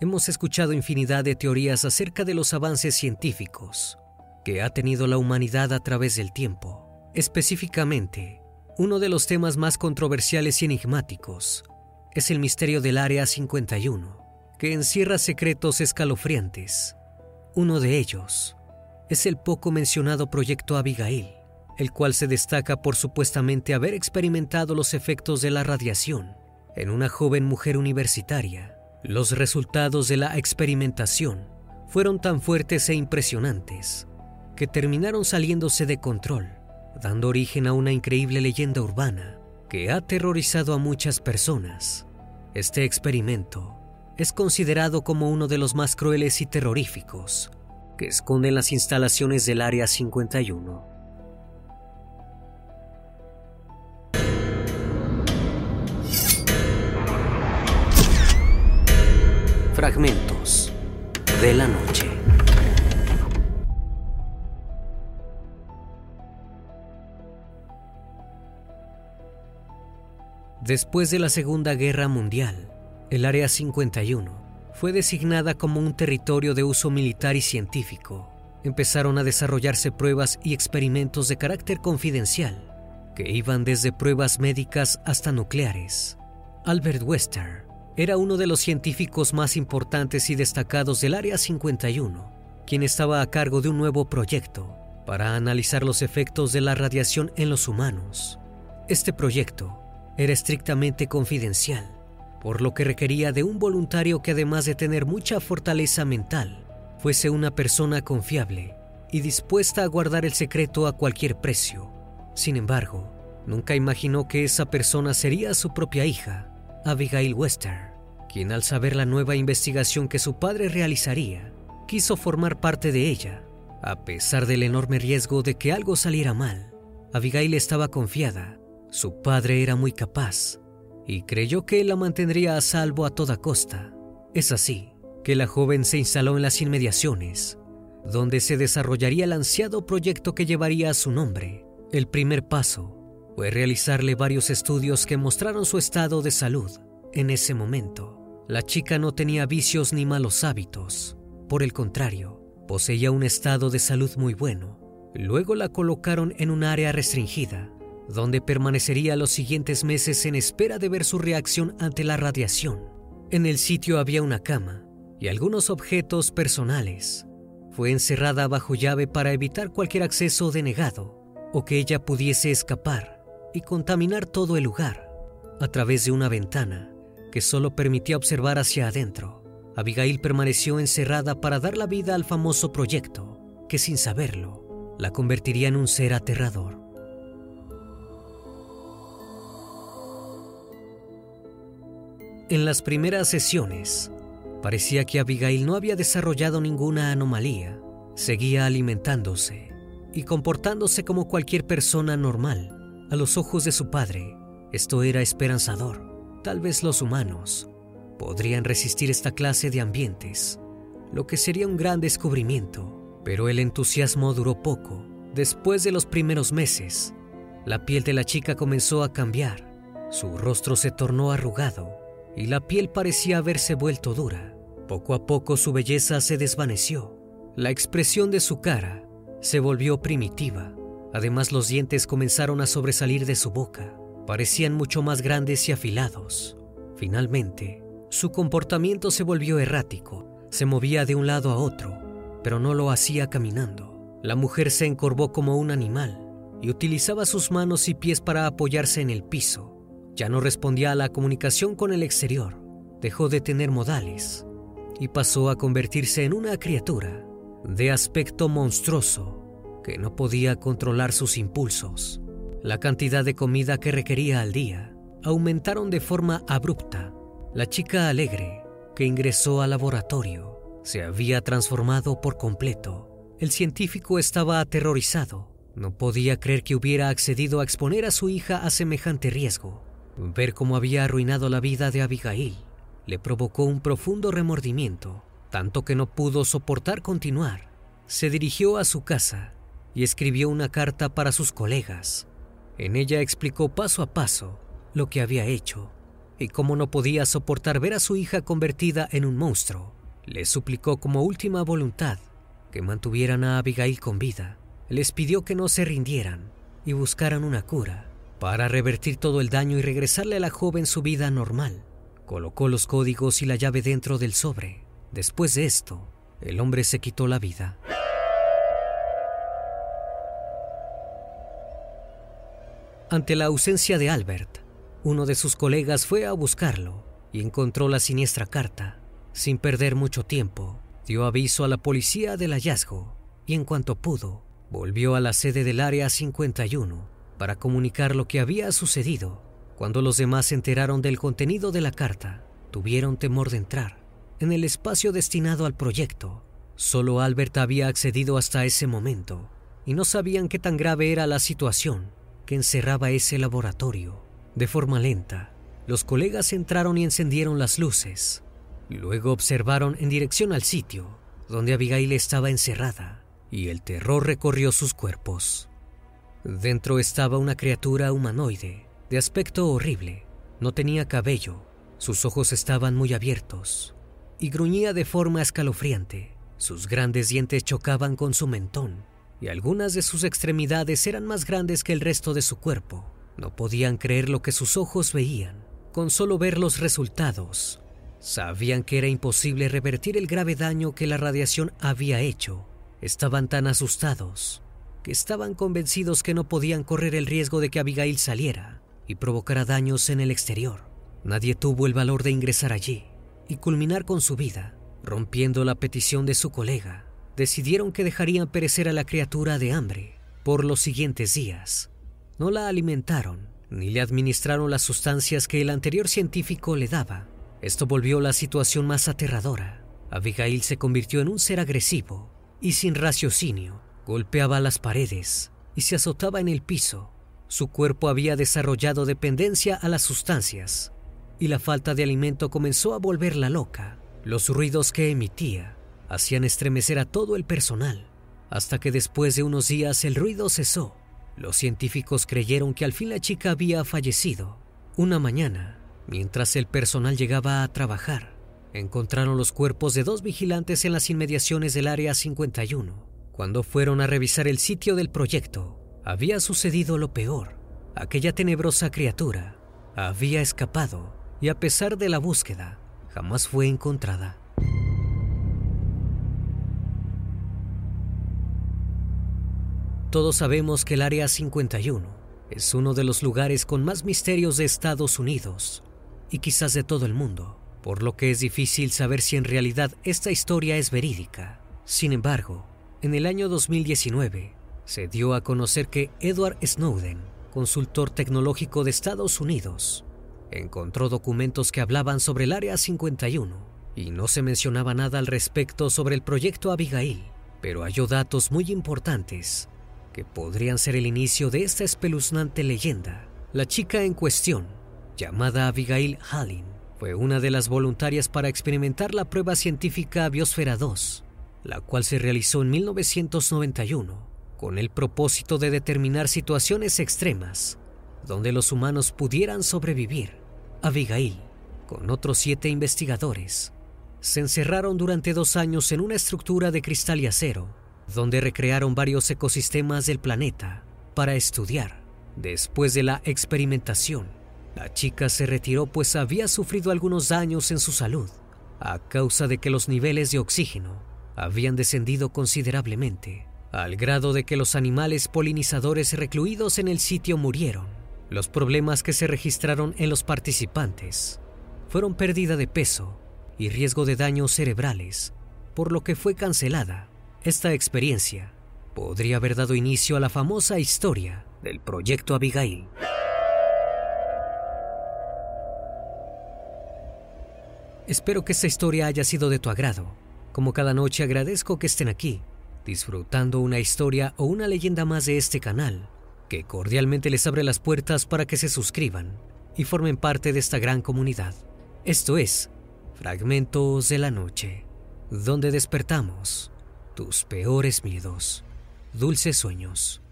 hemos escuchado infinidad de teorías acerca de los avances científicos que ha tenido la humanidad a través del tiempo. Específicamente, uno de los temas más controversiales y enigmáticos es el misterio del Área 51, que encierra secretos escalofriantes. Uno de ellos es el poco mencionado proyecto Abigail, el cual se destaca por supuestamente haber experimentado los efectos de la radiación en una joven mujer universitaria. Los resultados de la experimentación fueron tan fuertes e impresionantes que terminaron saliéndose de control, dando origen a una increíble leyenda urbana que ha aterrorizado a muchas personas. Este experimento es considerado como uno de los más crueles y terroríficos que esconden las instalaciones del Área 51. Fragmentos de la noche. Después de la Segunda Guerra Mundial, el Área 51 fue designada como un territorio de uso militar y científico. Empezaron a desarrollarse pruebas y experimentos de carácter confidencial, que iban desde pruebas médicas hasta nucleares. Albert Wester era uno de los científicos más importantes y destacados del Área 51, quien estaba a cargo de un nuevo proyecto para analizar los efectos de la radiación en los humanos. Este proyecto era estrictamente confidencial, por lo que requería de un voluntario que además de tener mucha fortaleza mental, fuese una persona confiable y dispuesta a guardar el secreto a cualquier precio. Sin embargo, nunca imaginó que esa persona sería su propia hija, Abigail Wester, quien al saber la nueva investigación que su padre realizaría, quiso formar parte de ella. A pesar del enorme riesgo de que algo saliera mal, Abigail estaba confiada su padre era muy capaz y creyó que la mantendría a salvo a toda costa. Es así que la joven se instaló en las inmediaciones, donde se desarrollaría el ansiado proyecto que llevaría a su nombre. El primer paso fue realizarle varios estudios que mostraron su estado de salud. En ese momento, la chica no tenía vicios ni malos hábitos. Por el contrario, poseía un estado de salud muy bueno. Luego la colocaron en un área restringida donde permanecería los siguientes meses en espera de ver su reacción ante la radiación. En el sitio había una cama y algunos objetos personales. Fue encerrada bajo llave para evitar cualquier acceso denegado o que ella pudiese escapar y contaminar todo el lugar a través de una ventana que solo permitía observar hacia adentro. Abigail permaneció encerrada para dar la vida al famoso proyecto que sin saberlo la convertiría en un ser aterrador. En las primeras sesiones, parecía que Abigail no había desarrollado ninguna anomalía. Seguía alimentándose y comportándose como cualquier persona normal. A los ojos de su padre, esto era esperanzador. Tal vez los humanos podrían resistir esta clase de ambientes, lo que sería un gran descubrimiento. Pero el entusiasmo duró poco. Después de los primeros meses, la piel de la chica comenzó a cambiar. Su rostro se tornó arrugado y la piel parecía haberse vuelto dura. Poco a poco su belleza se desvaneció. La expresión de su cara se volvió primitiva. Además los dientes comenzaron a sobresalir de su boca. Parecían mucho más grandes y afilados. Finalmente, su comportamiento se volvió errático. Se movía de un lado a otro, pero no lo hacía caminando. La mujer se encorvó como un animal y utilizaba sus manos y pies para apoyarse en el piso. Ya no respondía a la comunicación con el exterior, dejó de tener modales y pasó a convertirse en una criatura de aspecto monstruoso que no podía controlar sus impulsos. La cantidad de comida que requería al día aumentaron de forma abrupta. La chica alegre que ingresó al laboratorio se había transformado por completo. El científico estaba aterrorizado. No podía creer que hubiera accedido a exponer a su hija a semejante riesgo. Ver cómo había arruinado la vida de Abigail le provocó un profundo remordimiento, tanto que no pudo soportar continuar. Se dirigió a su casa y escribió una carta para sus colegas. En ella explicó paso a paso lo que había hecho. y como no podía soportar ver a su hija convertida en un monstruo, le suplicó como última voluntad que mantuvieran a Abigail con vida. Les pidió que no se rindieran y buscaran una cura para revertir todo el daño y regresarle a la joven su vida normal. Colocó los códigos y la llave dentro del sobre. Después de esto, el hombre se quitó la vida. Ante la ausencia de Albert, uno de sus colegas fue a buscarlo y encontró la siniestra carta. Sin perder mucho tiempo, dio aviso a la policía del hallazgo y en cuanto pudo, volvió a la sede del Área 51 para comunicar lo que había sucedido. Cuando los demás se enteraron del contenido de la carta, tuvieron temor de entrar. En el espacio destinado al proyecto, solo Albert había accedido hasta ese momento y no sabían qué tan grave era la situación que encerraba ese laboratorio. De forma lenta, los colegas entraron y encendieron las luces. Luego observaron en dirección al sitio donde Abigail estaba encerrada y el terror recorrió sus cuerpos. Dentro estaba una criatura humanoide, de aspecto horrible. No tenía cabello, sus ojos estaban muy abiertos y gruñía de forma escalofriante. Sus grandes dientes chocaban con su mentón y algunas de sus extremidades eran más grandes que el resto de su cuerpo. No podían creer lo que sus ojos veían. Con solo ver los resultados, sabían que era imposible revertir el grave daño que la radiación había hecho. Estaban tan asustados que estaban convencidos que no podían correr el riesgo de que Abigail saliera y provocara daños en el exterior. Nadie tuvo el valor de ingresar allí y culminar con su vida, rompiendo la petición de su colega decidieron que dejarían perecer a la criatura de hambre por los siguientes días. No la alimentaron ni le administraron las sustancias que el anterior científico le daba. Esto volvió la situación más aterradora. Abigail se convirtió en un ser agresivo y sin raciocinio. Golpeaba las paredes y se azotaba en el piso. Su cuerpo había desarrollado dependencia a las sustancias y la falta de alimento comenzó a volverla loca. Los ruidos que emitía hacían estremecer a todo el personal, hasta que después de unos días el ruido cesó. Los científicos creyeron que al fin la chica había fallecido. Una mañana, mientras el personal llegaba a trabajar, encontraron los cuerpos de dos vigilantes en las inmediaciones del Área 51. Cuando fueron a revisar el sitio del proyecto, había sucedido lo peor. Aquella tenebrosa criatura había escapado y a pesar de la búsqueda, jamás fue encontrada. Todos sabemos que el Área 51 es uno de los lugares con más misterios de Estados Unidos y quizás de todo el mundo, por lo que es difícil saber si en realidad esta historia es verídica. Sin embargo, en el año 2019 se dio a conocer que Edward Snowden, consultor tecnológico de Estados Unidos, encontró documentos que hablaban sobre el Área 51 y no se mencionaba nada al respecto sobre el proyecto Abigail, pero halló datos muy importantes que podrían ser el inicio de esta espeluznante leyenda. La chica en cuestión, llamada Abigail Hallin, fue una de las voluntarias para experimentar la prueba científica Biosfera 2, la cual se realizó en 1991 con el propósito de determinar situaciones extremas donde los humanos pudieran sobrevivir. Abigail, con otros siete investigadores, se encerraron durante dos años en una estructura de cristal y acero donde recrearon varios ecosistemas del planeta para estudiar. Después de la experimentación, la chica se retiró pues había sufrido algunos daños en su salud a causa de que los niveles de oxígeno habían descendido considerablemente, al grado de que los animales polinizadores recluidos en el sitio murieron. Los problemas que se registraron en los participantes fueron pérdida de peso y riesgo de daños cerebrales, por lo que fue cancelada esta experiencia podría haber dado inicio a la famosa historia del Proyecto Abigail. Espero que esta historia haya sido de tu agrado. Como cada noche agradezco que estén aquí, disfrutando una historia o una leyenda más de este canal, que cordialmente les abre las puertas para que se suscriban y formen parte de esta gran comunidad. Esto es Fragmentos de la Noche, donde despertamos tus peores miedos. Dulces sueños.